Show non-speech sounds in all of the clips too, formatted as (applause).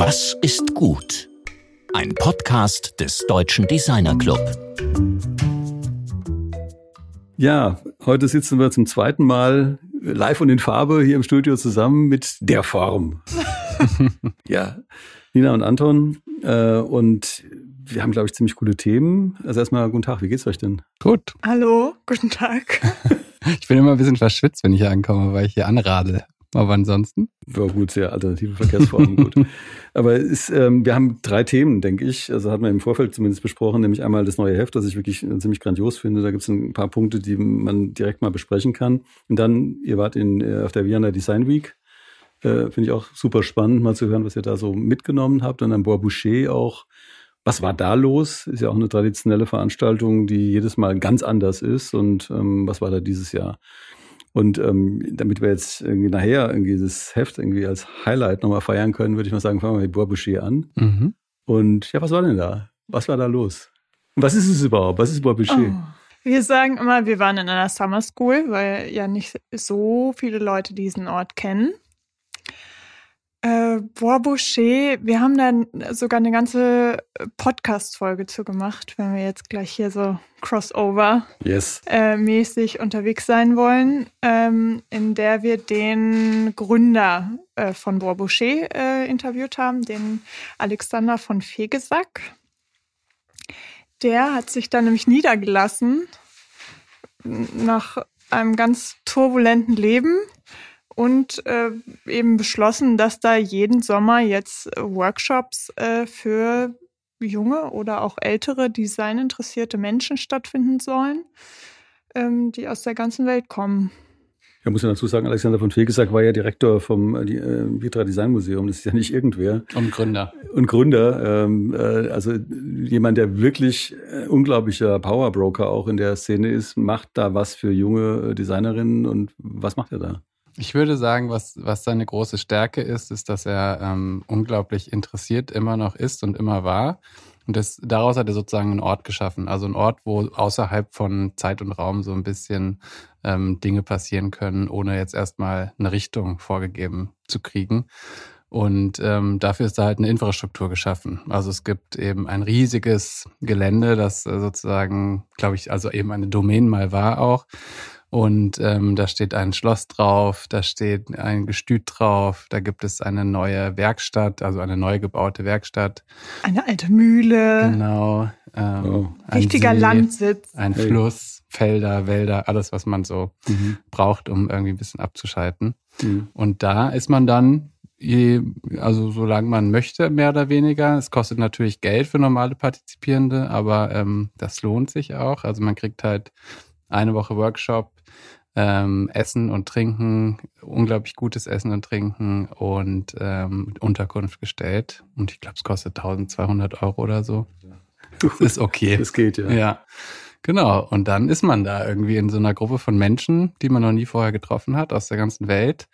Was ist gut? Ein Podcast des Deutschen Designer Club. Ja, heute sitzen wir zum zweiten Mal live und in Farbe hier im Studio zusammen mit der Form. (laughs) ja, Nina und Anton. Äh, und wir haben, glaube ich, ziemlich coole Themen. Also erstmal guten Tag, wie geht's euch denn? Gut. Hallo, guten Tag. (laughs) ich bin immer ein bisschen verschwitzt, wenn ich hier ankomme, weil ich hier anradel. Aber ansonsten? Ja, gut, sehr alternative Verkehrsformen, gut. (laughs) Aber ist, ähm, wir haben drei Themen, denke ich. Also hat man im Vorfeld zumindest besprochen, nämlich einmal das neue Heft, das ich wirklich ziemlich grandios finde. Da gibt es ein paar Punkte, die man direkt mal besprechen kann. Und dann, ihr wart in, äh, auf der Vienna Design Week. Äh, finde ich auch super spannend, mal zu hören, was ihr da so mitgenommen habt. Und dann Bois Boucher auch. Was war da los? Ist ja auch eine traditionelle Veranstaltung, die jedes Mal ganz anders ist. Und ähm, was war da dieses Jahr? Und ähm, damit wir jetzt irgendwie nachher irgendwie dieses Heft irgendwie als Highlight nochmal feiern können, würde ich mal sagen, fangen wir mit Bois Boucher an. Mhm. Und ja, was war denn da? Was war da los? Und was ist es überhaupt? Was ist Bois Boucher? Oh. Wir sagen immer, wir waren in einer Summer School, weil ja nicht so viele Leute diesen Ort kennen. Äh, Bois Boucher, wir haben da sogar eine ganze Podcast-Folge zu gemacht, wenn wir jetzt gleich hier so Crossover yes. äh, mäßig unterwegs sein wollen, ähm, in der wir den Gründer äh, von Bois Boucher äh, interviewt haben, den Alexander von Fegesack. Der hat sich dann nämlich niedergelassen nach einem ganz turbulenten Leben und äh, eben beschlossen, dass da jeden Sommer jetzt äh, Workshops äh, für junge oder auch ältere designinteressierte Menschen stattfinden sollen, ähm, die aus der ganzen Welt kommen. Ja, muss ja dazu sagen, Alexander von Fegesack war ja Direktor vom äh, äh, Vitra Design Museum. Das ist ja nicht irgendwer. Und Gründer. Und Gründer. Ähm, äh, also jemand, der wirklich äh, unglaublicher Powerbroker auch in der Szene ist, macht da was für junge Designerinnen und was macht er da? Ich würde sagen, was, was seine große Stärke ist, ist, dass er ähm, unglaublich interessiert immer noch ist und immer war. Und das, daraus hat er sozusagen einen Ort geschaffen. Also einen Ort, wo außerhalb von Zeit und Raum so ein bisschen ähm, Dinge passieren können, ohne jetzt erstmal eine Richtung vorgegeben zu kriegen. Und ähm, dafür ist da halt eine Infrastruktur geschaffen. Also es gibt eben ein riesiges Gelände, das äh, sozusagen, glaube ich, also eben eine Domain mal war auch. Und ähm, da steht ein Schloss drauf, da steht ein Gestüt drauf, da gibt es eine neue Werkstatt, also eine neu gebaute Werkstatt. Eine alte Mühle. Genau. Ähm, oh. Richtiger See, Landsitz. Ein hey. Fluss, Felder, Wälder, alles, was man so mhm. braucht, um irgendwie ein bisschen abzuschalten. Mhm. Und da ist man dann Je, also solange man möchte, mehr oder weniger. Es kostet natürlich Geld für normale Partizipierende, aber ähm, das lohnt sich auch. Also man kriegt halt eine Woche Workshop, ähm, Essen und Trinken, unglaublich gutes Essen und Trinken und ähm, Unterkunft gestellt. Und ich glaube, es kostet 1200 Euro oder so. Das ist okay. Das geht, ja. Ja. Genau. Und dann ist man da irgendwie in so einer Gruppe von Menschen, die man noch nie vorher getroffen hat, aus der ganzen Welt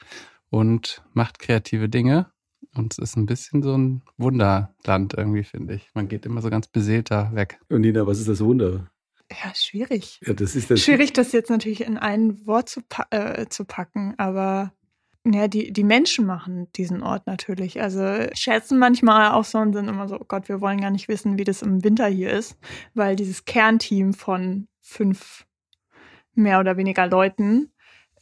und macht kreative Dinge. Und es ist ein bisschen so ein Wunderland irgendwie, finde ich. Man geht immer so ganz beseelter weg. Und Nina, was ist das Wunder? Ja, schwierig. Ja, das ist das schwierig, das jetzt natürlich in ein Wort zu, pa äh, zu packen, aber ja, die, die Menschen machen diesen Ort natürlich. Also schätzen manchmal auch so und sind immer so, oh Gott, wir wollen gar nicht wissen, wie das im Winter hier ist, weil dieses Kernteam von fünf mehr oder weniger Leuten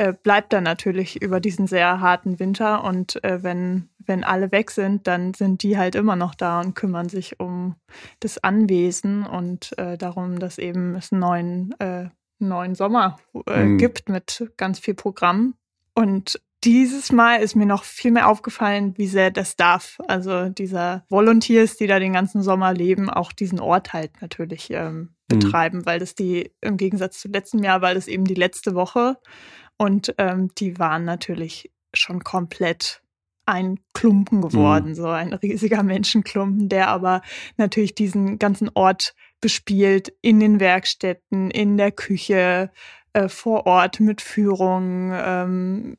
äh, bleibt dann natürlich über diesen sehr harten Winter und äh, wenn wenn alle weg sind, dann sind die halt immer noch da und kümmern sich um das Anwesen und äh, darum, dass eben es einen neuen, äh, neuen Sommer äh, mhm. gibt mit ganz viel Programm. Und dieses Mal ist mir noch viel mehr aufgefallen, wie sehr das darf. Also dieser Volunteers, die da den ganzen Sommer leben, auch diesen Ort halt natürlich ähm, mhm. betreiben, mhm. weil das die, im Gegensatz zu letztem Jahr, weil das eben die letzte Woche und ähm, die waren natürlich schon komplett ein Klumpen geworden, mhm. so ein riesiger Menschenklumpen, der aber natürlich diesen ganzen Ort bespielt, in den Werkstätten, in der Küche, äh, vor Ort mit Führung, ähm,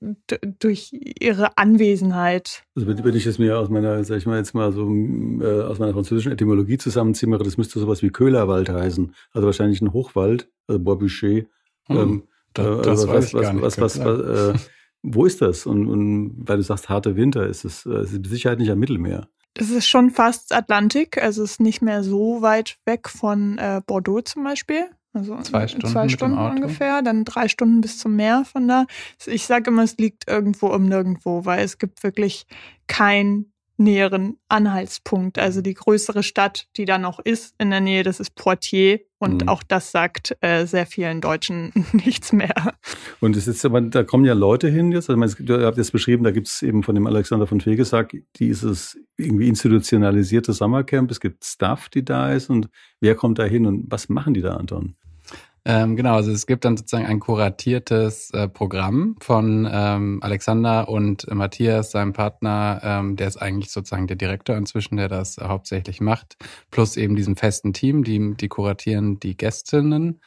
durch ihre Anwesenheit. Also wenn ich es mir aus meiner, sag ich mal jetzt mal so äh, aus meiner französischen Etymologie zusammenzimmere, das müsste sowas wie Köhlerwald heißen. Also wahrscheinlich ein Hochwald, also Bois Boucher. Hm, ähm, das, das äh, was, was, was, was, was, äh, wo ist das? Und, und weil du sagst, harte Winter, ist es, äh, ist es sicher nicht am Mittelmeer. Das ist schon fast Atlantik, also es ist nicht mehr so weit weg von äh, Bordeaux zum Beispiel. Also zwei Stunden, zwei Stunden ungefähr, dann drei Stunden bis zum Meer von da. Ich sage immer, es liegt irgendwo um nirgendwo, weil es gibt wirklich kein näheren Anhaltspunkt. Also die größere Stadt, die da noch ist in der Nähe, das ist Poitiers. Und mhm. auch das sagt äh, sehr vielen Deutschen (laughs) nichts mehr. Und es ist aber, da kommen ja Leute hin jetzt. Also, ihr habt jetzt beschrieben, da gibt es eben von dem Alexander von Fegesack dieses irgendwie institutionalisierte Sommercamp. Es gibt Staff, die da ist. Und wer kommt da hin und was machen die da, Anton? Ähm, genau, also es gibt dann sozusagen ein kuratiertes äh, Programm von ähm, Alexander und äh, Matthias, seinem Partner, ähm, der ist eigentlich sozusagen der Direktor inzwischen, der das hauptsächlich macht, plus eben diesem festen Team, die, die kuratieren die Gästinnen.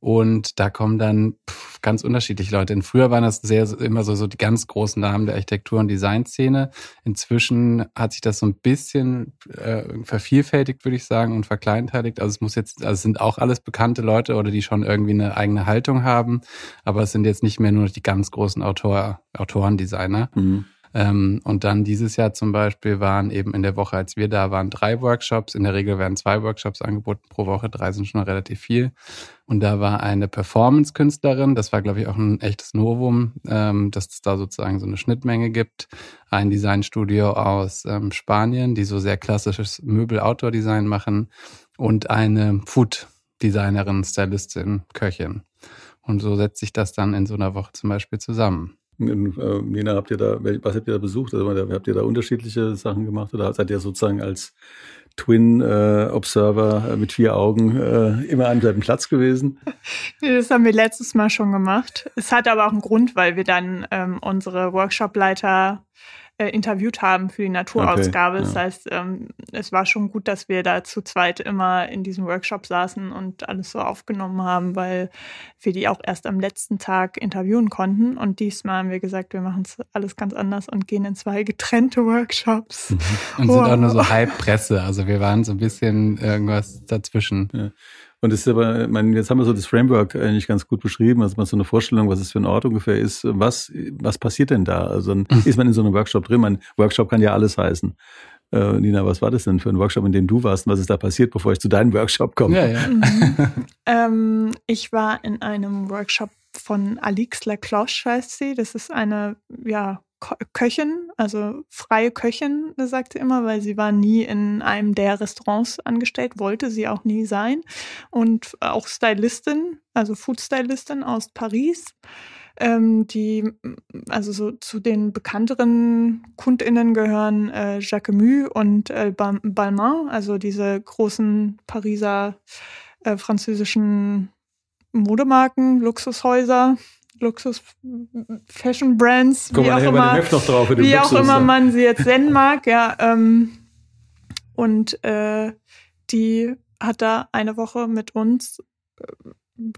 Und da kommen dann pff, ganz unterschiedliche Leute. In früher waren das sehr immer so, so die ganz großen Namen der Architektur- und Designszene. Inzwischen hat sich das so ein bisschen äh, vervielfältigt, würde ich sagen, und verkleinteiligt. Also es muss jetzt, also es sind auch alles bekannte Leute oder die schon irgendwie eine eigene Haltung haben, aber es sind jetzt nicht mehr nur die ganz großen Autor, Autoren, Designer. Mhm. Ähm, und dann dieses Jahr zum Beispiel waren eben in der Woche, als wir da waren, drei Workshops. In der Regel werden zwei Workshops angeboten pro Woche. Drei sind schon relativ viel. Und da war eine Performance-Künstlerin. Das war, glaube ich, auch ein echtes Novum, ähm, dass es da sozusagen so eine Schnittmenge gibt. Ein Designstudio aus ähm, Spanien, die so sehr klassisches Möbel-Outdoor-Design machen. Und eine Food-Designerin, Stylistin, Köchin. Und so setzt sich das dann in so einer Woche zum Beispiel zusammen. In, äh, Nina, habt ihr da, was habt ihr da besucht? Also, habt ihr da unterschiedliche Sachen gemacht oder seid ihr sozusagen als Twin äh, Observer äh, mit vier Augen äh, immer an seinem Platz gewesen? (laughs) Das haben wir letztes Mal schon gemacht. Es hat aber auch einen Grund, weil wir dann ähm, unsere Workshopleiter äh, interviewt haben für die Naturausgabe. Okay, ja. Das heißt, ähm, es war schon gut, dass wir da zu zweit immer in diesem Workshop saßen und alles so aufgenommen haben, weil wir die auch erst am letzten Tag interviewen konnten. Und diesmal haben wir gesagt, wir machen es alles ganz anders und gehen in zwei getrennte Workshops. Mhm. (laughs) Und wow. sind auch nur so Halbpresse. Also wir waren so ein bisschen irgendwas dazwischen. Ja. Und es ist aber, ich meine, jetzt haben wir so das Framework eigentlich ganz gut beschrieben, also man so eine Vorstellung, was es für ein Ort ungefähr ist. Was, was passiert denn da? Also dann mhm. ist man in so einem Workshop drin. Mein Workshop kann ja alles heißen. Äh, Nina, was war das denn für ein Workshop, in dem du warst und was ist da passiert, bevor ich zu deinem Workshop komme? Ja, ja. Mhm. (laughs) ähm, ich war in einem Workshop von Alix Lacloche, heißt sie. Das ist eine, ja, Köchin, also freie Köchin, sagt sie immer, weil sie war nie in einem der Restaurants angestellt, wollte sie auch nie sein. Und auch Stylistin, also Food-Stylistin aus Paris, ähm, die, also so zu den bekannteren KundInnen gehören äh, Jacquemus und äh, Balmain, also diese großen Pariser äh, französischen Modemarken, Luxushäuser, Luxus-Fashion-Brands, wie, auch immer, wie auch immer man sie jetzt (laughs) nennen mag, ja. Ähm, und äh, die hat da eine Woche mit uns äh,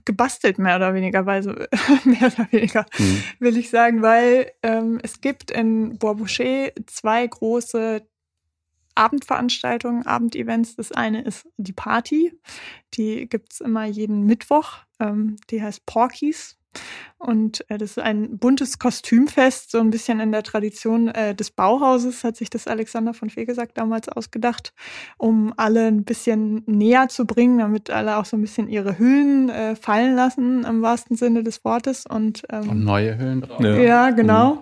gebastelt, mehr oder weniger, weil so, (laughs) mehr oder weniger, mhm. will ich sagen, weil ähm, es gibt in Bois-Boucher zwei große Abendveranstaltungen, Abendevents. Das eine ist die Party, die gibt's immer jeden Mittwoch, ähm, die heißt Porkies. Und äh, das ist ein buntes Kostümfest, so ein bisschen in der Tradition äh, des Bauhauses, hat sich das Alexander von Fegesack damals ausgedacht, um alle ein bisschen näher zu bringen, damit alle auch so ein bisschen ihre Hüllen äh, fallen lassen, im wahrsten Sinne des Wortes. Und, ähm, und neue Hüllen drauf. Ja, ja genau. Mhm.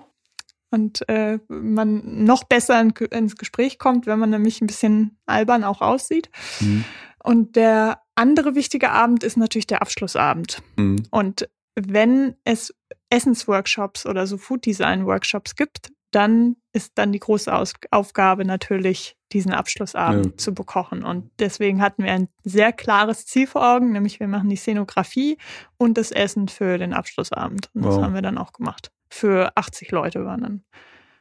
Und äh, man noch besser in, ins Gespräch kommt, wenn man nämlich ein bisschen albern auch aussieht. Mhm. Und der andere wichtige Abend ist natürlich der Abschlussabend. Mhm. Und wenn es Essensworkshops oder so Food Design Workshops gibt, dann ist dann die große Aus Aufgabe natürlich, diesen Abschlussabend ja. zu bekochen. Und deswegen hatten wir ein sehr klares Ziel vor Augen, nämlich wir machen die Szenografie und das Essen für den Abschlussabend. Und wow. das haben wir dann auch gemacht. Für 80 Leute waren dann.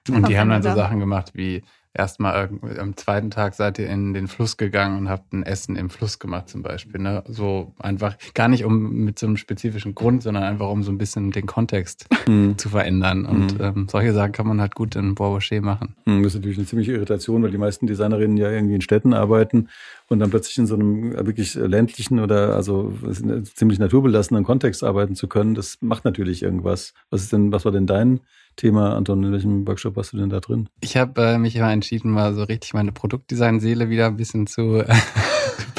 Und die haben dann so Sachen gemacht wie erstmal am zweiten Tag seid ihr in den Fluss gegangen und habt ein Essen im Fluss gemacht zum Beispiel. Ne? So einfach, gar nicht um mit so einem spezifischen Grund, sondern einfach um so ein bisschen den Kontext (laughs) mhm. zu verändern. Und mhm. ähm, solche Sachen kann man halt gut in Bois machen. Mhm, das ist natürlich eine ziemliche Irritation, weil die meisten Designerinnen ja irgendwie in Städten arbeiten und dann plötzlich in so einem wirklich ländlichen oder also ziemlich naturbelassenen Kontext arbeiten zu können. Das macht natürlich irgendwas. Was ist denn, was war denn dein Thema, Anton? In welchem Workshop warst du denn da drin? Ich habe äh, mich immer entschieden, mal so richtig meine Produktdesign-Seele wieder ein bisschen zu (laughs)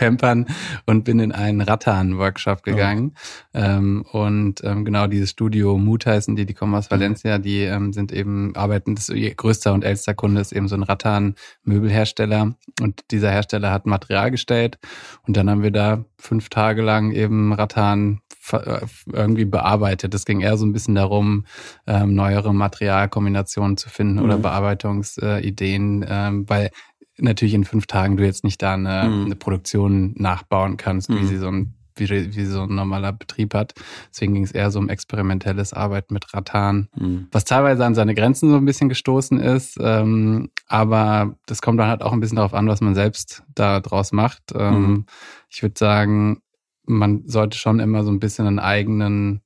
pampern und bin in einen Rattan-Workshop gegangen. Oh. Ähm, und ähm, genau dieses Studio Mut heißen die, die kommen aus mhm. Valencia, die ähm, sind eben, arbeiten, das ihr größter und ältester Kunde ist eben so ein Rattan-Möbelhersteller. Und dieser Hersteller hat Material gestellt. Und dann haben wir da fünf Tage lang eben Rattan äh, irgendwie bearbeitet. Es ging eher so ein bisschen darum, ähm, neuere Materialkombinationen zu finden mhm. oder Bearbeitungsideen, ähm, weil natürlich in fünf Tagen du jetzt nicht da eine, mhm. eine Produktion nachbauen kannst, mhm. wie sie so ein wie, wie so ein normaler Betrieb hat. Deswegen ging es eher so um experimentelles Arbeiten mit Rattan, mhm. was teilweise an seine Grenzen so ein bisschen gestoßen ist. Ähm, aber das kommt dann halt auch ein bisschen darauf an, was man selbst da draus macht. Ähm, mhm. Ich würde sagen, man sollte schon immer so ein bisschen einen eigenen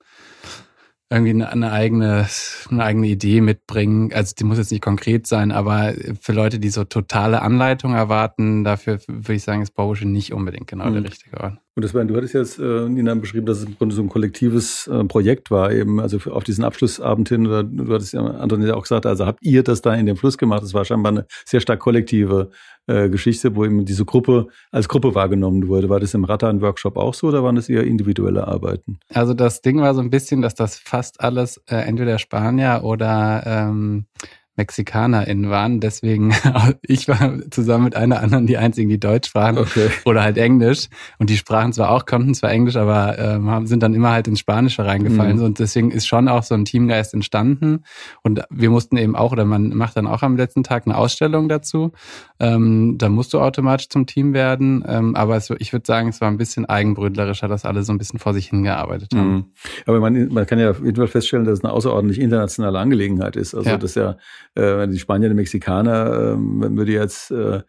irgendwie eine, eigene, eine eigene Idee mitbringen. Also die muss jetzt nicht konkret sein, aber für Leute, die so totale Anleitung erwarten, dafür würde ich sagen, ist Bauschel nicht unbedingt genau mhm. der richtige Ort. Und das war, du hattest jetzt, äh, Nina, beschrieben, dass es im Grunde so ein kollektives äh, Projekt war, eben, also für, auf diesen Abschlussabend hin, oder du hattest ja, Anton ja auch gesagt, also habt ihr das da in dem Fluss gemacht? Das war scheinbar eine sehr stark kollektive äh, Geschichte, wo eben diese Gruppe als Gruppe wahrgenommen wurde. War das im Rattan-Workshop auch so oder waren das eher individuelle Arbeiten? Also das Ding war so ein bisschen, dass das fast alles äh, entweder Spanier oder ähm, MexikanerInnen waren. Deswegen, (laughs) ich war zusammen mit einer anderen die einzigen, die Deutsch sprachen okay. oder halt Englisch. Und die sprachen zwar auch, konnten zwar Englisch, aber äh, sind dann immer halt ins Spanische reingefallen. Mhm. Und deswegen ist schon auch so ein Teamgeist entstanden. Und wir mussten eben auch, oder man macht dann auch am letzten Tag eine Ausstellung dazu. Ähm, da musst du automatisch zum Team werden. Ähm, aber es, ich würde sagen, es war ein bisschen eigenbrötlerischer, dass alle so ein bisschen vor sich hingearbeitet haben. Mhm. Aber man, man kann ja auf jeden Fall feststellen, dass es eine außerordentlich internationale Angelegenheit ist. Also ja. das ja äh, die Spanier, die Mexikaner, äh, würde jetzt äh,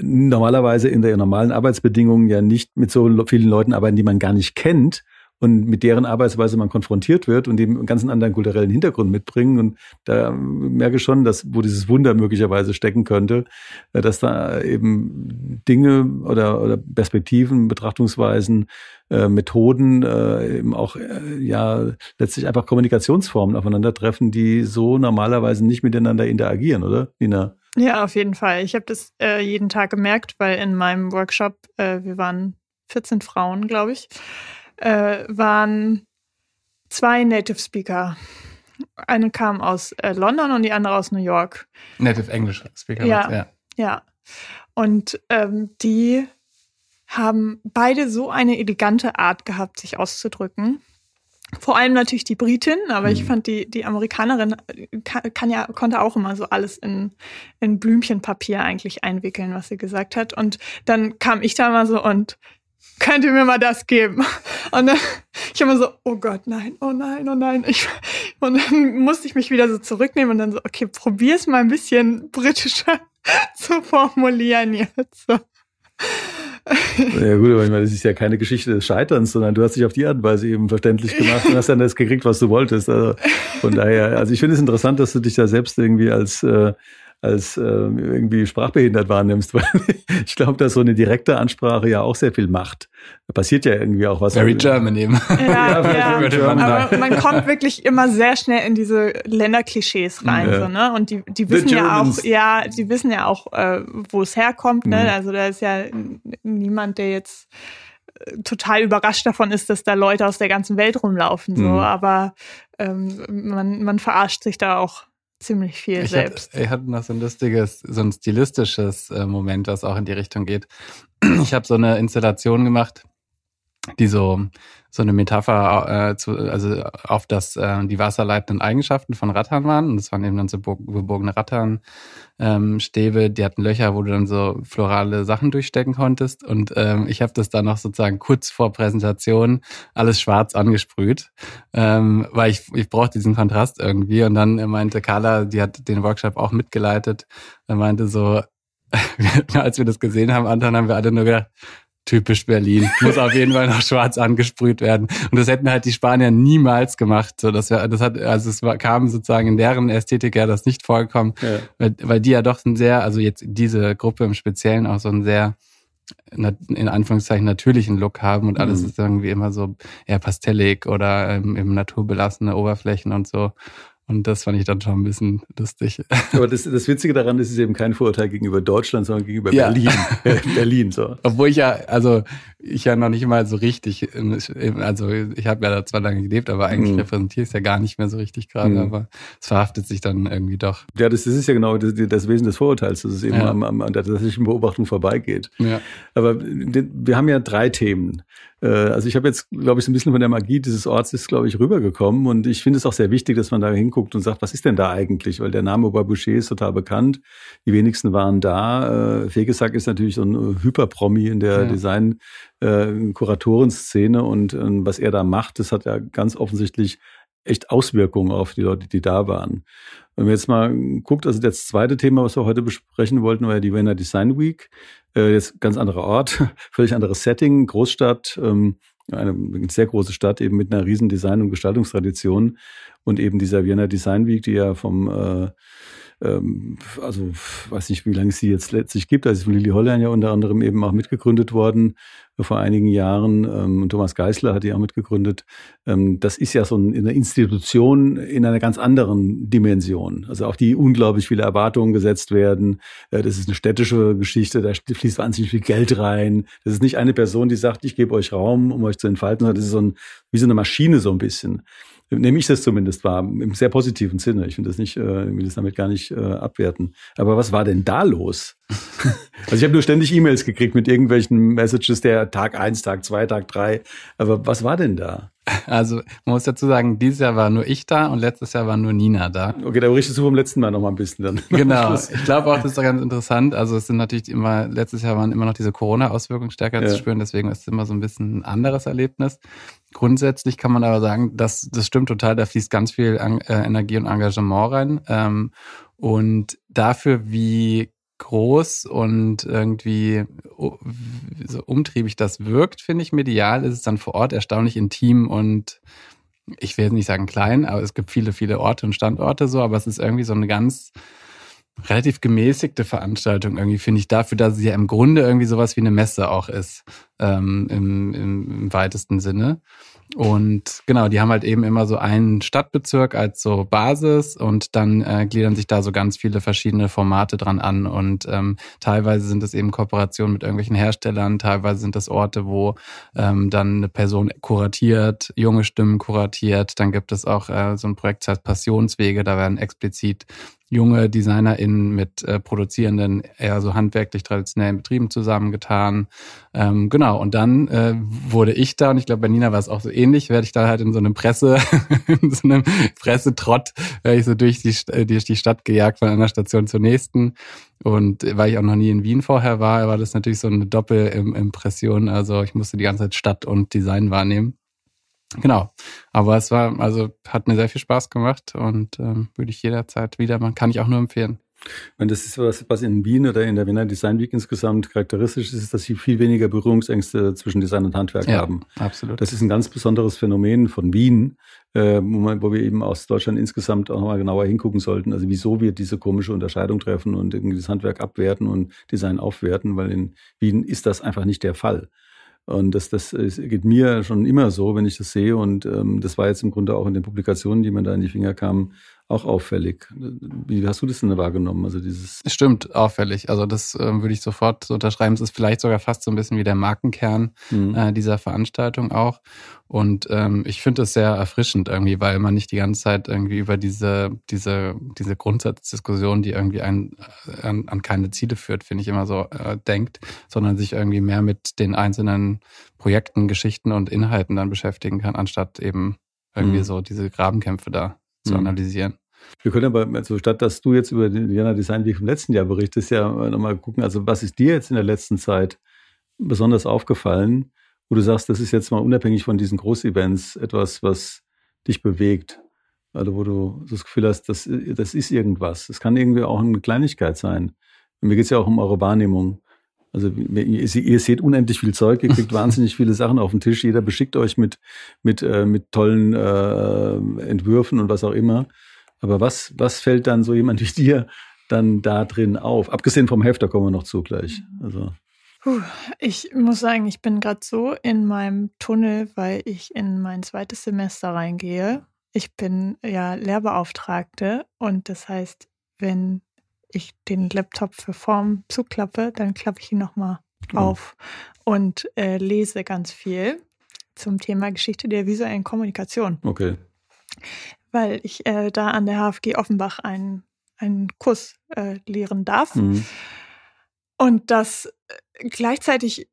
normalerweise in der normalen Arbeitsbedingungen ja nicht mit so vielen Leuten arbeiten, die man gar nicht kennt und mit deren Arbeitsweise man konfrontiert wird und die einen ganz anderen kulturellen Hintergrund mitbringen. Und da merke ich schon, dass, wo dieses Wunder möglicherweise stecken könnte, äh, dass da eben Dinge oder, oder Perspektiven, Betrachtungsweisen, äh, Methoden, äh, eben auch äh, ja letztlich einfach Kommunikationsformen aufeinandertreffen, die so normalerweise nicht miteinander interagieren, oder, Nina? Ja, auf jeden Fall. Ich habe das äh, jeden Tag gemerkt, weil in meinem Workshop, äh, wir waren 14 Frauen, glaube ich, äh, waren zwei Native Speaker. Eine kam aus äh, London und die andere aus New York. Native English Speaker. Ja, ja. ja. Und ähm, die haben beide so eine elegante Art gehabt, sich auszudrücken. Vor allem natürlich die Britin, aber mhm. ich fand die, die Amerikanerin äh, kann, kann, ja, konnte auch immer so alles in, in Blümchenpapier eigentlich einwickeln, was sie gesagt hat. Und dann kam ich da mal so und könnt ihr mir mal das geben? Und dann, ich immer so, oh Gott, nein, oh nein, oh nein. Ich, und dann musste ich mich wieder so zurücknehmen und dann so, okay, probier's mal ein bisschen britischer (laughs) zu formulieren jetzt. So. Ja gut, aber ich meine, das ist ja keine Geschichte des Scheiterns, sondern du hast dich auf die Art und Weise eben verständlich gemacht und hast dann das gekriegt, was du wolltest. Also von daher, also ich finde es interessant, dass du dich da selbst irgendwie als äh, als äh, irgendwie sprachbehindert wahrnimmst, (laughs) weil ich glaube, dass so eine direkte Ansprache ja auch sehr viel macht. Da passiert ja irgendwie auch was. Very German eben. Ja, (laughs) ja, ja. Aber man kommt wirklich immer sehr schnell in diese Länderklischees rein, ja. so, ne? Und die, die wissen ja auch, ja, die wissen ja auch, äh, wo es herkommt, ne? Mhm. Also da ist ja niemand, der jetzt äh, total überrascht davon ist, dass da Leute aus der ganzen Welt rumlaufen, so. Mhm. Aber ähm, man, man verarscht sich da auch ziemlich viel ich selbst. Hatte, ich hatte noch so ein lustiges, so ein stilistisches äh, Moment, was auch in die Richtung geht. (clears throat) Ich habe so eine Installation gemacht, die so so eine Metapher äh, zu, also auf das äh, die wasserleitenden Eigenschaften von Rattan waren. Und das waren eben dann so gebogene Rattan ähm, Stäbe, die hatten Löcher, wo du dann so florale Sachen durchstecken konntest. Und ähm, ich habe das dann noch sozusagen kurz vor Präsentation alles schwarz angesprüht, ähm, weil ich, ich brauchte diesen Kontrast irgendwie. Und dann meinte Carla, die hat den Workshop auch mitgeleitet, meinte so, (laughs) als wir das gesehen haben, Anton, haben wir alle nur gedacht, typisch Berlin. Muss auf jeden Fall noch schwarz angesprüht werden. Und das hätten halt die Spanier niemals gemacht. So, das, wär, das hat, also es war, kam sozusagen in deren Ästhetik ja das nicht vorgekommen, ja. weil, weil die ja doch ein sehr, also jetzt diese Gruppe im Speziellen auch so ein sehr in Anführungszeichen natürlichen Look haben und alles mhm. ist irgendwie immer so eher pastellig oder ähm, eben naturbelassene Oberflächen und so. Und das fand ich dann schon ein bisschen lustig. (laughs) Aber das, das Witzige daran ist, es ist eben kein Vorurteil gegenüber Deutschland, sondern gegenüber ja. Berlin. (laughs) Berlin so. Obwohl ich ja, also ich ja noch nicht mal so richtig, also ich habe ja da zwar lange gelebt, aber eigentlich mhm. repräsentiere ich es ja gar nicht mehr so richtig gerade, mhm. aber es verhaftet sich dann irgendwie doch. Ja, das, das ist ja genau das, das Wesen des Vorurteils, dass es eben ja. am, am, an der tatsächlichen Beobachtung vorbeigeht. Ja. Aber wir haben ja drei Themen. Äh, also ich habe jetzt, glaube ich, so ein bisschen von der Magie dieses Orts ist, glaube ich, rübergekommen. Und ich finde es auch sehr wichtig, dass man da hinguckt und sagt, was ist denn da eigentlich? Weil der Name Baboucher ist total bekannt. Die wenigsten waren da. Äh, Fegesack ist natürlich so ein Hyperpromi in der ja. Design- äh, Kuratorenszene und äh, was er da macht, das hat ja ganz offensichtlich echt Auswirkungen auf die Leute, die da waren. Wenn man jetzt mal guckt, also das zweite Thema, was wir heute besprechen wollten, war ja die Vienna Design Week. Äh, jetzt ganz anderer Ort, (laughs) völlig anderes Setting, Großstadt, ähm, eine sehr große Stadt eben mit einer riesen Design- und Gestaltungstradition und eben dieser Vienna Design Week, die ja vom äh, ähm, also weiß nicht, wie lange es sie jetzt letztlich gibt. Also ist von Lili Holland ja unter anderem eben auch mitgegründet worden äh, vor einigen Jahren. Ähm, Thomas Geisler hat die auch mitgegründet. Ähm, das ist ja so eine Institution in einer ganz anderen Dimension. Also auf die unglaublich viele Erwartungen gesetzt werden. Äh, das ist eine städtische Geschichte, da fließt wahnsinnig viel Geld rein. Das ist nicht eine Person, die sagt, ich gebe euch Raum, um euch zu entfalten, sondern das ist so ein, wie so eine Maschine so ein bisschen nehme ich das zumindest wahr, im sehr positiven Sinne. Ich finde das nicht, äh, will das damit gar nicht äh, abwerten. Aber was war denn da los? (laughs) also ich habe nur ständig E-Mails gekriegt mit irgendwelchen Messages der Tag eins, Tag zwei, Tag drei. Aber was war denn da? Also man muss dazu sagen, dieses Jahr war nur ich da und letztes Jahr war nur Nina da. Okay, da berichtest du vom letzten Mal noch mal ein bisschen dann. (laughs) Genau. Ich glaube auch, das ist ganz interessant. Also es sind natürlich immer, letztes Jahr waren immer noch diese Corona-Auswirkungen stärker ja. zu spüren, deswegen ist es immer so ein bisschen ein anderes Erlebnis. Grundsätzlich kann man aber sagen, dass das stimmt total, da fließt ganz viel äh, Energie und Engagement rein. Ähm, und dafür, wie groß und irgendwie so umtriebig das wirkt, finde ich medial, ist es dann vor Ort erstaunlich intim und ich will nicht sagen klein, aber es gibt viele, viele Orte und Standorte so, aber es ist irgendwie so eine ganz relativ gemäßigte Veranstaltung irgendwie, finde ich, dafür, dass es ja im Grunde irgendwie sowas wie eine Messe auch ist, ähm, im, im weitesten Sinne. Und genau, die haben halt eben immer so einen Stadtbezirk als so Basis und dann äh, gliedern sich da so ganz viele verschiedene Formate dran an. Und ähm, teilweise sind es eben Kooperationen mit irgendwelchen Herstellern, teilweise sind das Orte, wo ähm, dann eine Person kuratiert, junge Stimmen kuratiert. Dann gibt es auch äh, so ein Projekt, das heißt Passionswege, da werden explizit junge DesignerInnen mit äh, produzierenden, eher so handwerklich traditionellen Betrieben zusammengetan. Ähm, genau, und dann äh, wurde ich da, und ich glaube, bei Nina war es auch so ähnlich, werde ich da halt in so einem Presse, (laughs) in so einem Pressetrott, werde ich so durch die, äh, durch die Stadt gejagt von einer Station zur nächsten. Und weil ich auch noch nie in Wien vorher war, war das natürlich so eine Doppelimpression. Also ich musste die ganze Zeit Stadt und Design wahrnehmen. Genau. Aber es war, also hat mir sehr viel Spaß gemacht und ähm, würde ich jederzeit wieder machen. Kann ich auch nur empfehlen. Und das ist was, was in Wien oder in der Wiener Design Week insgesamt charakteristisch ist, dass sie viel weniger Berührungsängste zwischen Design und Handwerk ja, haben. Absolut. Das ist ein ganz besonderes Phänomen von Wien, äh, wo wir eben aus Deutschland insgesamt auch nochmal genauer hingucken sollten. Also wieso wir diese komische Unterscheidung treffen und irgendwie das Handwerk abwerten und Design aufwerten, weil in Wien ist das einfach nicht der Fall. Und das, das geht mir schon immer so, wenn ich das sehe. Und ähm, das war jetzt im Grunde auch in den Publikationen, die mir da in die Finger kamen, auch auffällig. Wie hast du das denn wahrgenommen? Also dieses Stimmt, auffällig. Also das äh, würde ich sofort so unterschreiben. Es ist vielleicht sogar fast so ein bisschen wie der Markenkern mhm. äh, dieser Veranstaltung auch. Und ähm, ich finde es sehr erfrischend irgendwie, weil man nicht die ganze Zeit irgendwie über diese, diese, diese Grundsatzdiskussion, die irgendwie äh, an, an keine Ziele führt, finde ich immer so, äh, denkt, sondern sich irgendwie mehr mit den einzelnen Projekten, Geschichten und Inhalten dann beschäftigen kann, anstatt eben irgendwie mhm. so diese Grabenkämpfe da zu mhm. analysieren. Wir können aber, also statt dass du jetzt über den Vienna Design Week im letzten Jahr berichtest, ja nochmal gucken, also was ist dir jetzt in der letzten Zeit besonders aufgefallen, wo du sagst, das ist jetzt mal unabhängig von diesen Großevents etwas, was dich bewegt? Also wo du das Gefühl hast, das, das ist irgendwas. Das kann irgendwie auch eine Kleinigkeit sein. Und mir geht es ja auch um eure Wahrnehmung. Also ihr seht unendlich viel Zeug, ihr kriegt (laughs) wahnsinnig viele Sachen auf den Tisch. Jeder beschickt euch mit mit äh, mit tollen äh, Entwürfen und was auch immer. Aber was was fällt dann so jemand wie dir dann da drin auf? Abgesehen vom Heft, da kommen wir noch zu gleich. Also Puh, ich muss sagen, ich bin gerade so in meinem Tunnel, weil ich in mein zweites Semester reingehe. ich bin ja Lehrbeauftragte und das heißt, wenn ich den Laptop für Form zuklappe, dann klappe ich ihn nochmal Oh. auf und äh, lese ganz viel zum Thema Geschichte der visuellen Kommunikation, Okay. weil ich äh, da an der HFG Offenbach einen, einen Kurs äh, lehren darf. Mhm. Und das äh, gleichzeitig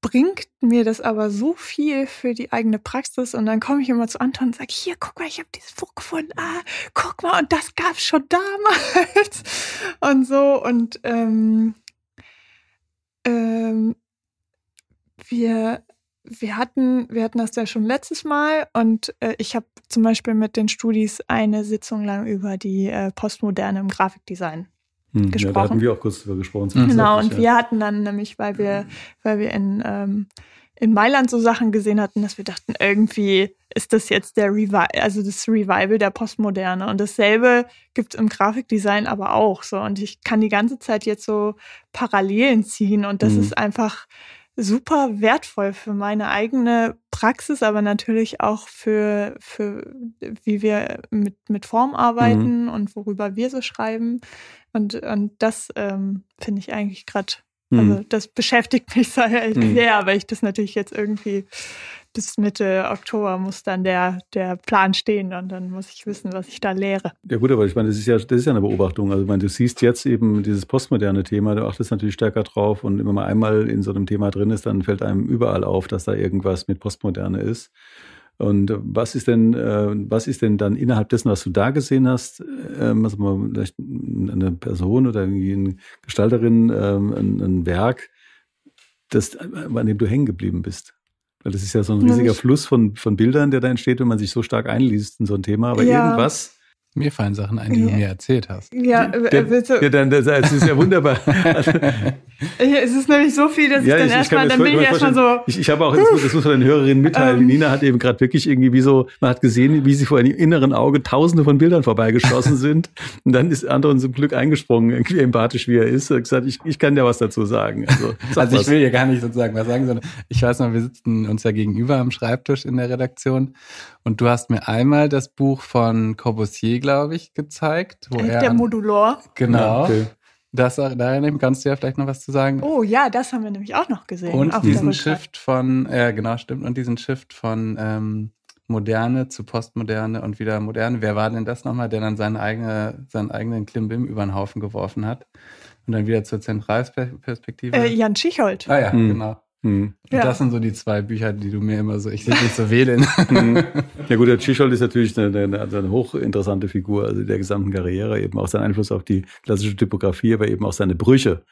bringt mir das aber so viel für die eigene Praxis. Und dann komme ich immer zu Anton und sage, hier, guck mal, ich habe dieses Buch gefunden. Ah, guck mal, und das gab's schon damals. (laughs) Und so. Und ähm, ähm, wir, wir, hatten, wir hatten das ja schon letztes Mal. Und äh, ich habe zum Beispiel mit den Studis eine Sitzung lang über die äh, Postmoderne im Grafikdesign Hm. Ja, da gesprochen. hatten wir auch kurz drüber gesprochen. Mhm. Genau, und zwischenzeitlich, wir hatten dann nämlich, weil wir, weil wir in, ähm, in Mailand so Sachen gesehen hatten, dass wir dachten, irgendwie ist das jetzt der Revival, also das Revival der Postmoderne. Und dasselbe gibt's im Grafikdesign aber auch so. Und ich kann die ganze Zeit jetzt so Parallelen ziehen und das Mhm. ist einfach super wertvoll für meine eigene Praxis, aber natürlich auch für, für wie wir mit, mit Form arbeiten und worüber wir so schreiben. Und, und das ähm, finde ich eigentlich gerade. Also Hm. das beschäftigt mich (laughs) sehr, Mhm. sehr, weil ich das natürlich jetzt irgendwie bis Mitte Oktober muss dann der, der Plan stehen und dann muss ich wissen, was ich da lehre. Ja gut, aber ich meine, das ist ja, das ist ja eine Beobachtung. Also ich meine, du siehst jetzt eben dieses postmoderne Thema, du achtest natürlich stärker drauf und wenn man einmal in so einem Thema drin ist, dann fällt einem überall auf, dass da irgendwas mit Postmoderne ist. Und äh, was ist denn, äh, was ist denn dann innerhalb dessen, was du da gesehen hast, ähm, also mal vielleicht eine Person oder irgendwie eine Gestalterin, ähm, ein, ein Werk, das, an dem du hängen geblieben bist? Weil das ist ja so ein riesiger Fluss von, von Bildern, der da entsteht, wenn man sich so stark einliest in so ein Thema. Aber Ja. irgendwas, Mir fallen Sachen ein, die du Ja. mir erzählt hast. Ja, Der- äh, willst du, Ja, dann, das, das ist ja wunderbar. (laughs) Also, es ist nämlich so viel, dass ja, ich dann erstmal, dann bin ich erstmal so, Ich, ich habe auch, das muss, das muss man den Hörerinnen mitteilen. Ähm. Nina hat eben gerade wirklich irgendwie wie so, man hat gesehen, wie sie vor ihrem inneren Auge tausende von Bildern vorbeigeschossen (laughs) sind. Und dann ist Anton zum Glück eingesprungen, irgendwie empathisch wie er ist, und gesagt, ich, ich kann dir was dazu sagen. Also, sag Also ich was. will hier gar nicht sozusagen was sagen, sondern ich weiß noch, wir sitzen uns ja gegenüber am Schreibtisch in der Redaktion und du hast mir einmal das Buch von Corbusier, glaube ich, gezeigt, wo er der an- Modulor. genau Ja, okay. das darin kannst du ja vielleicht noch was zu sagen. Oh ja, das haben wir nämlich auch noch gesehen. und diesen. Shift von, ja genau, stimmt, und diesen Shift von ähm, Moderne zu Postmoderne und wieder Moderne. Wer war denn das nochmal, der dann seine eigene, seinen eigenen Klimbim über den Haufen geworfen hat und dann wieder zur Zentralperspektive? Äh, Jan Schicholt. ah ja, Hm. genau. Hm. Und Ja. das sind so die zwei Bücher, die du mir immer so, ich sehe dich so wählen. (laughs) Mhm. Ja gut, der Tschischol ist natürlich eine, eine, eine hochinteressante Figur, also der gesamten Karriere, eben auch sein Einfluss auf die klassische Typografie, aber eben auch seine Brüche.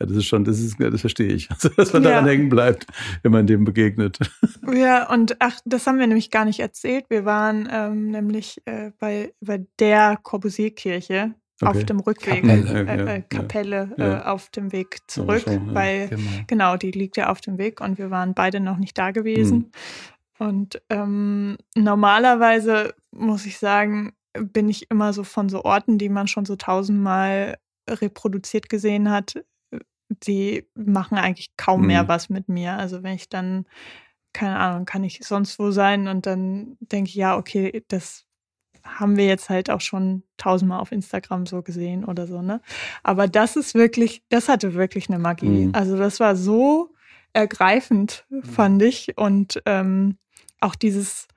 Ja, das ist schon, das ist, das verstehe ich. (laughs) Also, dass man Ja. daran hängen bleibt, wenn man dem begegnet. (laughs) Ja, und ach, das haben wir nämlich gar nicht erzählt. Wir waren ähm, nämlich äh, bei, bei der Corbusier-Kirche Okay. auf dem Rückweg, Kapelle. äh, Ja, ja, äh, ja. Kapelle Ja. Äh, auf dem Weg zurück, schon, ja. weil genau. genau, die liegt ja auf dem Weg und wir waren beide noch nicht da gewesen. Hm. Und ähm, normalerweise muss ich sagen, bin ich immer so von so Orten, die man schon so tausendmal reproduziert gesehen hat, die machen eigentlich kaum mehr Mhm. was mit mir. Also wenn ich dann, keine Ahnung, kann ich sonst wo sein und dann denke ich, ja, okay, das haben wir jetzt halt auch schon tausendmal auf Instagram so gesehen oder so, ne? Aber das ist wirklich, das hatte wirklich eine Magie. Mhm. Also das war so ergreifend, fand ich. Und ähm, auch dieses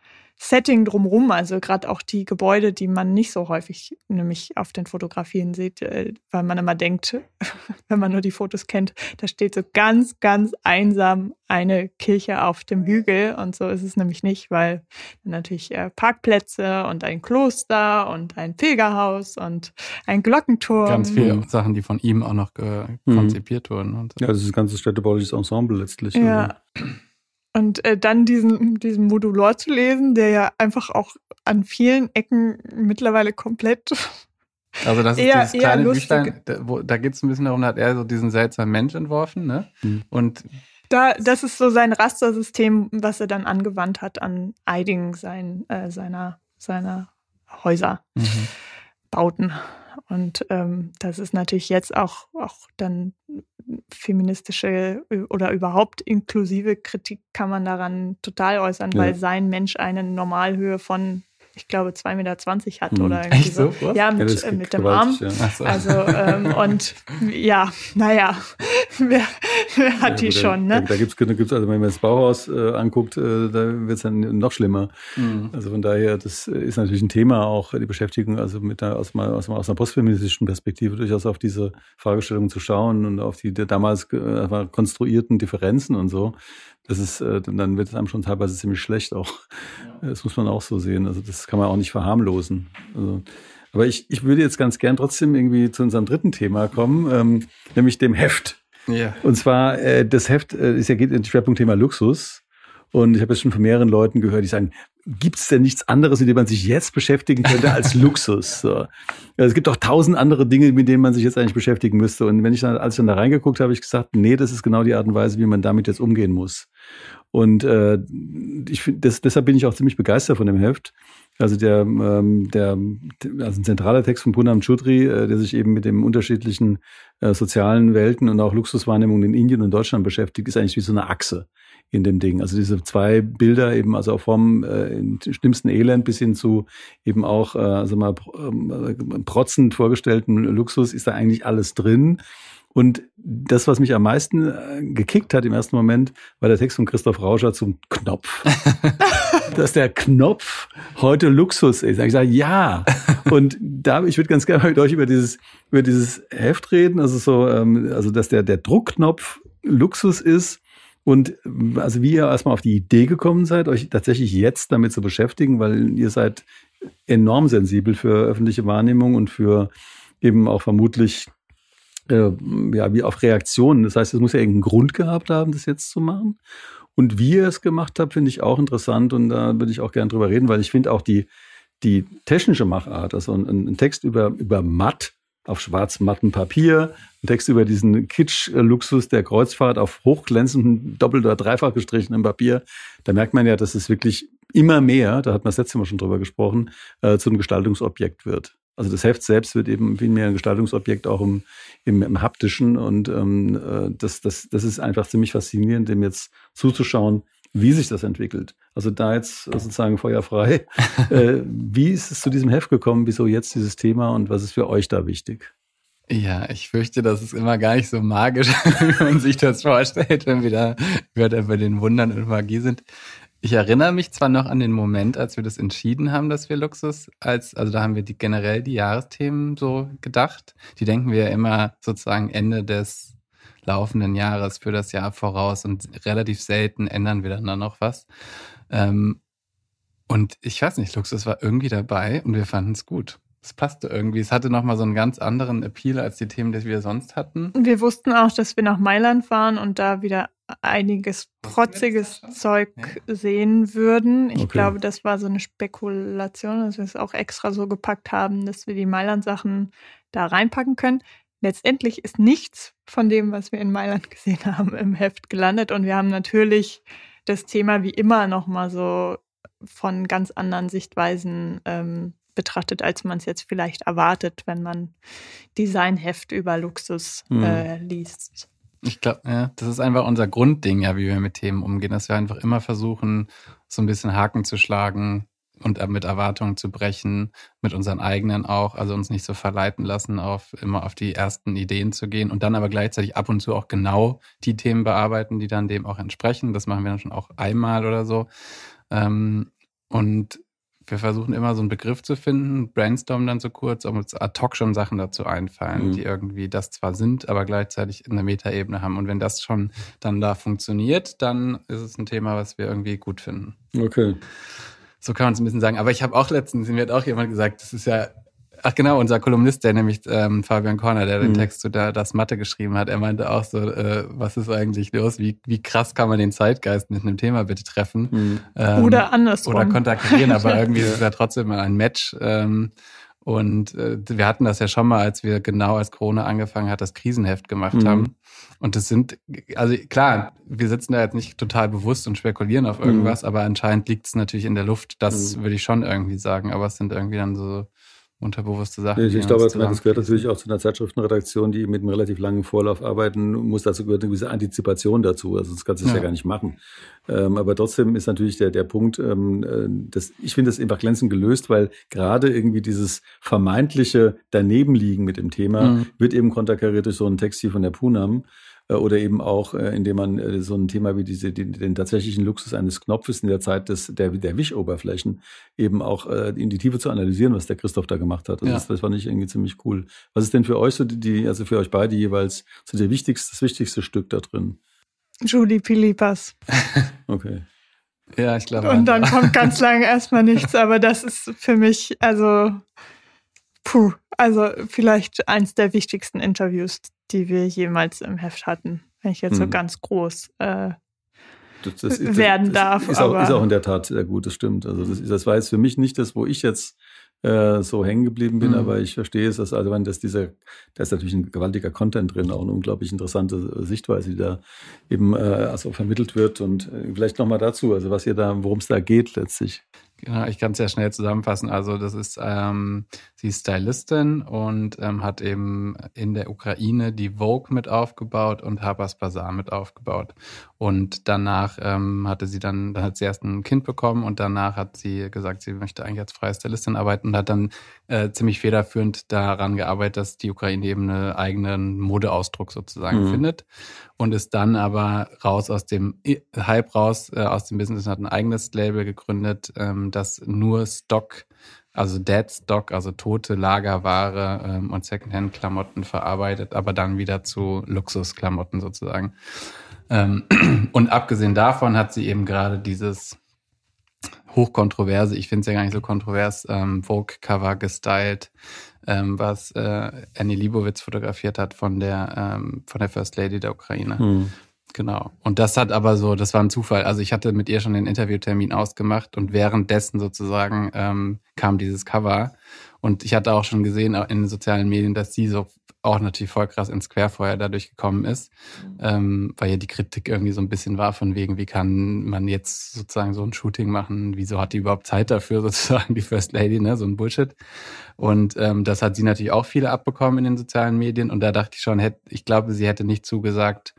Setting drumrum, also gerade auch die Gebäude, die man nicht so häufig nämlich auf den Fotografien sieht, äh, weil man immer denkt, (laughs) wenn man nur die Fotos kennt, da steht so ganz, ganz einsam eine Kirche auf dem Hügel und so ist es nämlich nicht, weil natürlich äh, Parkplätze und ein Kloster und ein Pilgerhaus und ein Glockenturm. Ganz viele Sachen, die von ihm auch noch Mhm. konzipiert wurden. Und so. Ja, das ist ein ganzes städtebauliches Ensemble letztlich. Ja. Und äh, dann diesen, diesen Modulor zu lesen, der ja einfach auch an vielen Ecken mittlerweile komplett. (laughs) Also das ist Eher- dieses kleine lustig. Büchlein, da, wo, da geht es ein bisschen darum, da hat er so diesen seltsamen Mensch entworfen, ne? Mhm. Und Da, das ist so sein Rastersystem, was er dann angewandt hat an einigen sein, äh, seiner, seiner Häuser. mhm. Bauten. Und ähm, das ist natürlich jetzt auch, auch dann feministische oder überhaupt inklusive Kritik kann man daran total äußern, Ja. weil sein Mensch eine Normalhöhe von, ich glaube, 2,20 Meter hat Hm. oder irgendwie Echt so. so? Ja, Ja, mit, ist äh, mit dem Arm. ja. So. Also, ähm, und ja, naja, (laughs) wer, wer hat Ja, die schon, da, ne? Da, da gibt's, gibt's, also wenn man das Bauhaus äh, anguckt, äh, da wird's dann noch schlimmer. Mhm. Also von daher, das ist natürlich ein Thema auch, die Beschäftigung, also mit der, aus, aus, aus einer postfeministischen Perspektive durchaus auf diese Fragestellung zu schauen und auf die der damals äh, konstruierten Differenzen und so. Das ist, äh, dann wird es einem schon teilweise ziemlich schlecht auch. Das muss man auch so sehen. Also das kann man auch nicht verharmlosen. Also, aber ich, ich würde jetzt ganz gern trotzdem irgendwie zu unserem dritten Thema kommen, ähm, nämlich dem Heft. Ja. Und zwar, äh, das Heft äh, ist ja geht in Schwerpunktthema Luxus. Und ich habe jetzt schon von mehreren Leuten gehört, die sagen, gibt es denn nichts anderes, mit dem man sich jetzt beschäftigen könnte als (laughs) Luxus? So. Es gibt auch tausend andere Dinge, mit denen man sich jetzt eigentlich beschäftigen müsste. Und wenn ich dann, als ich dann da reingeguckt habe, habe ich gesagt, nee, das ist genau die Art und Weise, wie man damit jetzt umgehen muss. Und äh, ich finde, das, deshalb bin ich auch ziemlich begeistert von dem Heft. Also der, ähm, der, also ein zentraler Text von Punam Chudri, äh, der sich eben mit den unterschiedlichen äh, sozialen Welten und auch Luxuswahrnehmungen in Indien und Deutschland beschäftigt, ist eigentlich wie so eine Achse in dem Ding. Also diese zwei Bilder eben, also vom äh, im schlimmsten Elend bis hin zu eben auch, äh, also mal ähm, protzend vorgestellten Luxus, ist da eigentlich alles drin. Und das, was mich am meisten äh, gekickt hat im ersten Moment, war der Text von Christoph Rauscher zum Knopf. (laughs) Dass der Knopf heute Luxus ist. Da Ich sage, ja. Und da, ich würde ganz gerne mit euch über dieses, über dieses Heft reden. Also so, ähm, also dass der, der Druckknopf Luxus ist. Und ähm, also wie ihr erstmal auf die Idee gekommen seid, euch tatsächlich jetzt damit zu beschäftigen, weil ihr seid enorm sensibel für öffentliche Wahrnehmung und für eben auch vermutlich äh, ja, wie auf Reaktionen. Das heißt, es muss ja irgendeinen Grund gehabt haben, das jetzt zu machen. Und wie ihr es gemacht habt, finde ich auch interessant und da würde ich auch gerne drüber reden, weil ich finde auch die, die technische Machart, also ein, ein Text über, über matt auf schwarz-mattem Papier, ein Text über diesen Kitsch-Luxus der Kreuzfahrt auf hochglänzendem, doppelt oder dreifach gestrichenem Papier, da merkt man ja, dass es wirklich immer mehr, da hat man das letzte Mal schon drüber gesprochen, äh, zu einem Gestaltungsobjekt wird. Also das Heft selbst wird eben viel mehr ein Gestaltungsobjekt auch im, im, im haptischen und ähm, äh, das, das, das ist einfach ziemlich faszinierend, dem jetzt zuzuschauen, wie sich das entwickelt. Also da jetzt sozusagen feuerfrei. (laughs) äh, wie ist es zu diesem Heft gekommen? Wieso jetzt dieses Thema und was ist für euch da wichtig? Ja, ich fürchte, das ist immer gar nicht so magisch, (laughs) wie man sich das vorstellt, wenn wir da bei den Wundern und Magie sind. Ich erinnere mich zwar noch an den Moment, als wir das entschieden haben, dass wir Luxus als, also da haben wir die, generell die Jahresthemen so gedacht. Die denken wir ja immer sozusagen Ende des laufenden Jahres für das Jahr voraus und relativ selten ändern wir dann da noch was. Ähm, und ich weiß nicht, Luxus war irgendwie dabei und wir fanden es gut. Es passte irgendwie. Es hatte nochmal so einen ganz anderen Appeal als die Themen, die wir sonst hatten. Wir wussten auch, dass wir nach Mailand fahren und da wieder einiges protziges Zeug sehen würden. Ich Okay. glaube, das war so eine Spekulation, dass wir es auch extra so gepackt haben, dass wir die Mailand-Sachen da reinpacken können. Letztendlich ist nichts von dem, was wir in Mailand (laughs) gesehen haben, im Heft gelandet. Und wir haben natürlich das Thema wie immer nochmal so von ganz anderen Sichtweisen ähm, betrachtet, als man es jetzt vielleicht erwartet, wenn man Designheft über Luxus Mhm. äh, liest. Ich glaube, ja, das ist einfach unser Grundding, ja, wie wir mit Themen umgehen, dass wir einfach immer versuchen, so ein bisschen Haken zu schlagen und äh, mit Erwartungen zu brechen, mit unseren eigenen auch, also uns nicht so verleiten lassen, auf immer auf die ersten Ideen zu gehen und dann aber gleichzeitig ab und zu auch genau die Themen bearbeiten, die dann dem auch entsprechen. Das machen wir dann schon auch einmal oder so. Ähm, und wir versuchen immer so einen Begriff zu finden, brainstormen dann so kurz, ob uns ad hoc schon Sachen dazu einfallen, Mhm. die irgendwie das zwar sind, aber gleichzeitig in der Metaebene haben. Und wenn das schon dann da funktioniert, dann ist es ein Thema, was wir irgendwie gut finden. Okay. So kann man es ein bisschen sagen. Aber ich habe auch letztens, mir hat auch jemand gesagt, das ist ja, ach genau, unser Kolumnist, der nämlich ähm, Fabian Korner, der den Mhm. Text zu der, das Mathe geschrieben hat, er meinte auch so, äh, was ist eigentlich los? Wie, wie krass kann man den Zeitgeist mit einem Thema bitte treffen? Hm. Ähm, Oder andersrum. oder kontaktieren, aber (laughs) irgendwie ist es ja trotzdem mal ein Match. Ähm, und äh, wir hatten das ja schon mal, als wir genau als Corona angefangen hat, das Krisenheft gemacht Mhm. haben. Und das sind, also klar, wir sitzen da jetzt nicht total bewusst und spekulieren auf irgendwas, aber anscheinend liegt es natürlich in der Luft. Das Mhm. würde ich schon irgendwie sagen. Aber es sind irgendwie dann so unterbewusste Sachen. Ich, ich glaube, das, das gehört natürlich auch zu einer Zeitschriftenredaktion, die mit einem relativ langen Vorlauf arbeiten muss. Dazu gehört eine gewisse Antizipation dazu. Also das kannst du ja. ja gar nicht machen. Ähm, aber trotzdem ist natürlich der, der Punkt, ähm, äh, dass ich finde das einfach glänzend gelöst, weil gerade irgendwie dieses vermeintliche Danebenliegen mit dem Thema mhm. wird eben konterkariert durch so einen Text hier von der Punam. Äh, oder eben auch, äh, indem man äh, so ein Thema wie diese, den, den tatsächlichen Luxus eines Knopfes in der Zeit des, der, der Wischoberflächen eben auch in die Tiefe zu analysieren, was der Christoph da gemacht hat. Also ja. das, das fand ich irgendwie ziemlich cool. Was ist denn für euch so die, also für euch beide jeweils so der wichtigste, das wichtigste Stück da drin? Julie Pilipas. (laughs) okay. Ja, ich glaube. Und dann kommt (laughs) ganz lange erstmal nichts, aber das ist für mich, also, puh, also vielleicht eins der wichtigsten Interviews, die wir jemals im Heft hatten, wenn ich jetzt hm. so ganz groß äh, das, das ist, werden darf. Ist auch, ist auch in der Tat sehr gut, das stimmt. Also das, das war jetzt für mich nicht das, wo ich jetzt äh, so hängen geblieben bin, mhm. aber ich verstehe es, dass, also wenn das dieser, da ist natürlich ein gewaltiger Content drin, auch eine unglaublich interessante Sichtweise, die da eben äh, also vermittelt wird. Und äh, vielleicht nochmal dazu, also was ihr da, worum es da geht letztlich. Genau, ich kann es ja schnell zusammenfassen. Also das ist, ähm, sie ist Stylistin und ähm, hat eben in der Ukraine die Vogue mit aufgebaut und Harper's Bazaar mit aufgebaut. Und danach ähm, hatte sie dann, dann hat sie erst ein Kind bekommen und danach hat sie gesagt, sie möchte eigentlich als freie Stylistin arbeiten und hat dann äh, ziemlich federführend daran gearbeitet, dass die Ukraine eben einen eigenen Modeausdruck sozusagen mhm. findet und ist dann aber raus aus dem Hype raus, äh, aus dem Business hat ein eigenes Label gegründet, ähm, das nur Stock, also Dead Stock, also tote Lagerware ähm, und Secondhand-Klamotten verarbeitet, aber dann wieder zu Luxusklamotten sozusagen. Ähm, (clears throat) und abgesehen davon hat sie eben gerade dieses hochkontroverse, ich finde es ja gar nicht so kontrovers, ähm, Vogue-Cover gestylt, ähm, was äh, Annie Libowitz fotografiert hat von der, ähm, von der First Lady der Ukraine. Hm. Genau. Und das hat aber so, das war ein Zufall. Also ich hatte mit ihr schon den Interviewtermin ausgemacht und währenddessen sozusagen ähm, kam dieses Cover. Und ich hatte auch schon gesehen in den sozialen Medien, dass sie so auch natürlich voll krass ins Querfeuer dadurch gekommen ist, mhm. ähm, weil ja die Kritik irgendwie so ein bisschen war von wegen, wie kann man jetzt sozusagen so ein Shooting machen, wieso hat die überhaupt Zeit dafür, (laughs) sozusagen die First Lady, ne, so ein Bullshit. Und ähm, das hat sie natürlich auch viele abbekommen in den sozialen Medien und da dachte ich schon, hätte, ich glaube, sie hätte nicht zugesagt,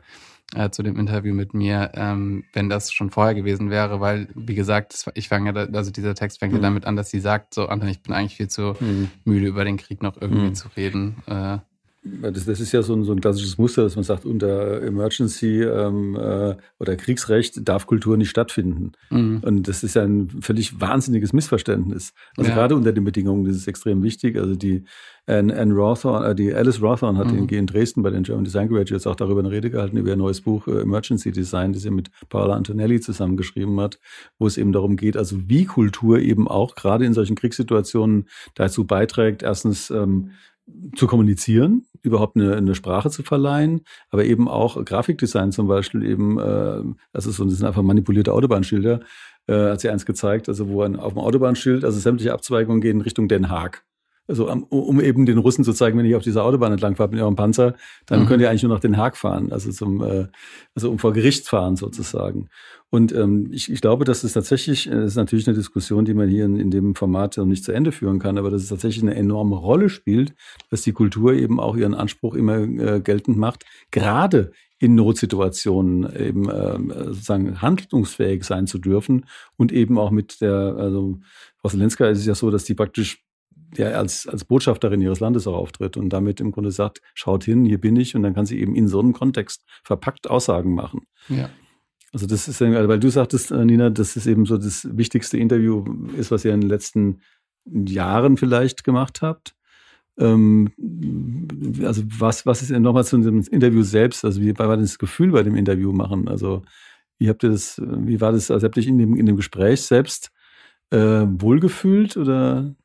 äh, zu dem Interview mit mir, ähm, wenn das schon vorher gewesen wäre, weil, wie gesagt, ich fange ja, also dieser Text fängt mhm. ja damit an, dass sie sagt, so, Anton, ich bin eigentlich viel zu mhm. müde, über den Krieg noch irgendwie mhm. zu reden. Äh, das, das ist ja so ein, so ein klassisches Muster, dass man sagt, unter Emergency ähm, äh, oder Kriegsrecht darf Kultur nicht stattfinden. Mhm. Und das ist ja ein völlig wahnsinniges Missverständnis. Also ja. gerade unter den Bedingungen das ist es extrem wichtig. Also die Anne, Anne Rawthorne, äh, die Alice Rawthorne hat mhm. in, Dresden bei den German Design Graduates auch darüber eine Rede gehalten, über ihr neues Buch äh, Emergency Design, das sie mit Paola Antonelli zusammengeschrieben hat, wo es eben darum geht, also wie Kultur eben auch gerade in solchen Kriegssituationen dazu beiträgt, erstens ähm, zu kommunizieren, überhaupt eine, eine Sprache zu verleihen, aber eben auch Grafikdesign zum Beispiel eben, äh, ist so, das sind einfach manipulierte Autobahnschilder, äh, hat sie eins gezeigt, also wo ein, auf dem Autobahnschild, also sämtliche Abzweigungen gehen Richtung Den Haag. Also um, um eben den Russen zu zeigen, wenn ich auf dieser Autobahn entlang fahre mit eurem Panzer, dann mhm. könnt ihr eigentlich nur nach Den Haag fahren, also zum, äh, also um vor Gericht fahren sozusagen. Und ähm, ich, ich glaube, dass es tatsächlich, das ist natürlich eine Diskussion, die man hier in, in dem Format nicht zu Ende führen kann, aber dass es tatsächlich eine enorme Rolle spielt, dass die Kultur eben auch ihren Anspruch immer äh, geltend macht, gerade in Notsituationen eben äh, sozusagen handlungsfähig sein zu dürfen und eben auch mit der, also Frau Zelenska ist es ja so, dass die praktisch ja als, als Botschafterin ihres Landes auch auftritt und damit im Grunde sagt, schaut hin, hier bin ich und dann kann sie eben in so einem Kontext verpackt Aussagen machen. Ja. Also das ist, weil du sagtest, äh, Nina, das ist eben so das wichtigste Interview ist, was ihr in den letzten Jahren vielleicht gemacht habt. Ähm, also was, was ist denn nochmal zu dem Interview selbst? Also wie war das Gefühl bei dem Interview machen? Also wie habt ihr das, wie war das, also habt ihr in dem, in dem Gespräch selbst äh, wohlgefühlt oder?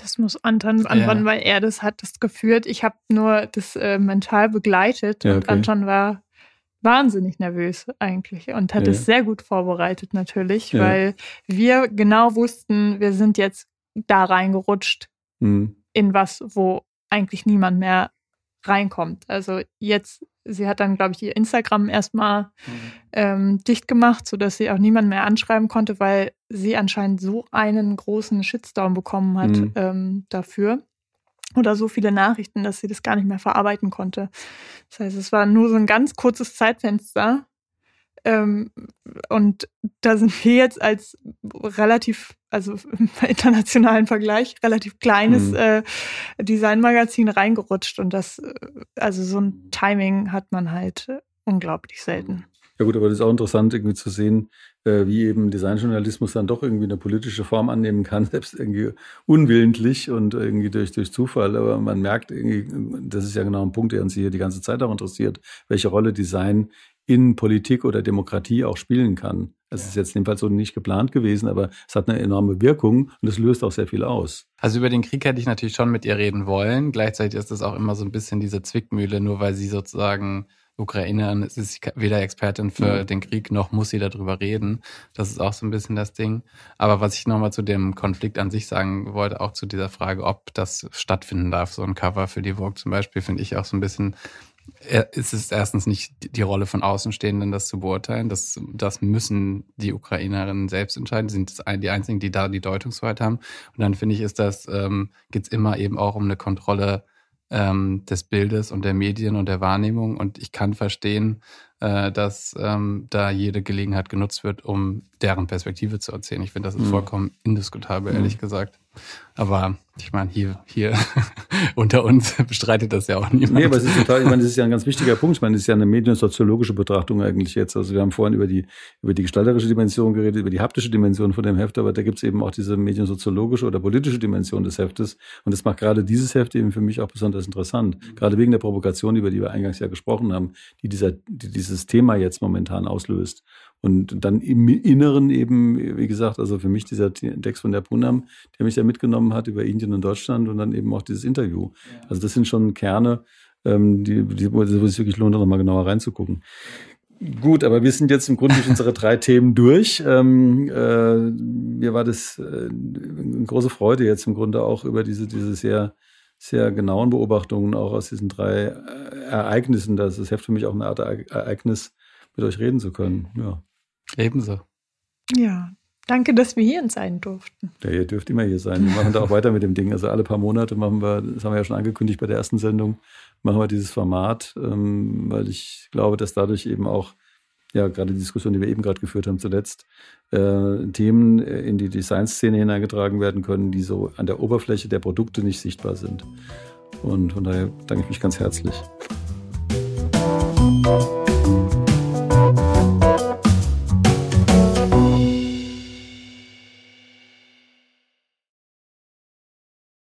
Das muss Anton antworten, ja. weil er das hat das geführt. Ich habe nur das äh, mental begleitet ja, okay. und Anton war wahnsinnig nervös eigentlich und hat ja. es sehr gut vorbereitet natürlich, weil wir genau wussten, wir sind jetzt da reingerutscht mhm. in was, wo eigentlich niemand mehr reinkommt. Also jetzt, sie hat dann, glaube ich, ihr Instagram erstmal mhm. ähm, dicht gemacht, sodass sie auch niemand mehr anschreiben konnte, weil sie anscheinend so einen großen Shitstorm bekommen hat mhm. ähm, dafür. oder so viele Nachrichten, dass sie das gar nicht mehr verarbeiten konnte. Das heißt, es war nur so ein ganz kurzes Zeitfenster. Ähm, und da sind wir jetzt als relativ, also (laughs) im internationalen Vergleich, relativ kleines mhm. äh, Designmagazin reingerutscht. Und das, äh, also so ein Timing hat man halt unglaublich selten. Ja gut, aber das ist auch interessant, irgendwie zu sehen, äh, wie eben Designjournalismus dann doch irgendwie eine politische Form annehmen kann, (laughs) selbst irgendwie unwillentlich und irgendwie durch, durch Zufall. Aber man merkt irgendwie, das ist ja genau ein Punkt, der uns hier die ganze Zeit auch interessiert, welche Rolle Design in Politik oder Demokratie auch spielen kann. Es ist jetzt Fall so nicht geplant gewesen, aber es hat eine enorme Wirkung und es löst auch sehr viel aus. Also über den Krieg hätte ich natürlich schon mit ihr reden wollen. Gleichzeitig ist es auch immer so ein bisschen diese Zwickmühle, nur weil sie sozusagen Ukrainerin ist weder Expertin für mhm. den Krieg noch muss sie darüber reden. Das ist auch so ein bisschen das Ding. Aber was ich nochmal zu dem Konflikt an sich sagen wollte, auch zu dieser Frage, ob das stattfinden darf, so ein Cover für die Vogue zum Beispiel, finde ich auch so ein bisschen, es ist erstens nicht die Rolle von Außenstehenden, das zu beurteilen. Das, das müssen die Ukrainerinnen selbst entscheiden. Sie sind die einzigen, die da die Deutungshoheit haben. Und dann finde ich, ist das, ähm, geht es immer eben auch um eine Kontrolle ähm, des Bildes und der Medien und der Wahrnehmung. Und ich kann verstehen, äh, dass ähm, da jede Gelegenheit genutzt wird, um deren Perspektive zu erzählen. Ich finde, das ist mhm. vollkommen indiskutabel, ehrlich mhm. gesagt. Aber ich meine, hier, hier (laughs) unter uns (laughs) bestreitet das ja auch niemand. Nee, aber es ist total, ich meine, das ist ja ein ganz wichtiger Punkt. Ich meine, das ist ja eine mediensoziologische Betrachtung eigentlich jetzt. Also wir haben vorhin über die, über die gestalterische Dimension geredet, über die haptische Dimension von dem Heft, aber da gibt es eben auch diese mediensoziologische oder politische Dimension des Heftes. Und das macht gerade dieses Heft eben für mich auch besonders interessant. Gerade wegen der Provokation, über die wir eingangs ja gesprochen haben, die dieser, die dieses Thema jetzt momentan auslöst. Und dann im Inneren eben, wie gesagt, also für mich dieser Text von der Punam, der mich ja mitgenommen hat über Indien und Deutschland und dann eben auch dieses Interview. Also das sind schon Kerne, ähm, die, die, wo es sich wirklich lohnt, da nochmal genauer reinzugucken. Gut, aber wir sind jetzt im Grunde durch unsere drei (laughs) Themen durch. Ähm, äh, mir war das äh, eine große Freude jetzt im Grunde auch über diese, diese sehr, sehr genauen Beobachtungen auch aus diesen drei äh, Ereignissen. Das ist Heft für mich auch eine Art Ereignis, mit euch reden zu können. Ja. Ebenso. Ja, danke, dass wir hier sein durften. Ja, ihr dürft immer hier sein. Wir machen da auch weiter mit dem Ding. Also alle paar Monate machen wir, das haben wir ja schon angekündigt bei der ersten Sendung, machen wir dieses Format, ähm, weil ich glaube, dass dadurch eben auch, ja, gerade die Diskussion, die wir eben gerade geführt haben zuletzt, äh, Themen in die Designszene hineingetragen werden können, die so an der Oberfläche der Produkte nicht sichtbar sind. Und von daher danke ich mich ganz herzlich. Musik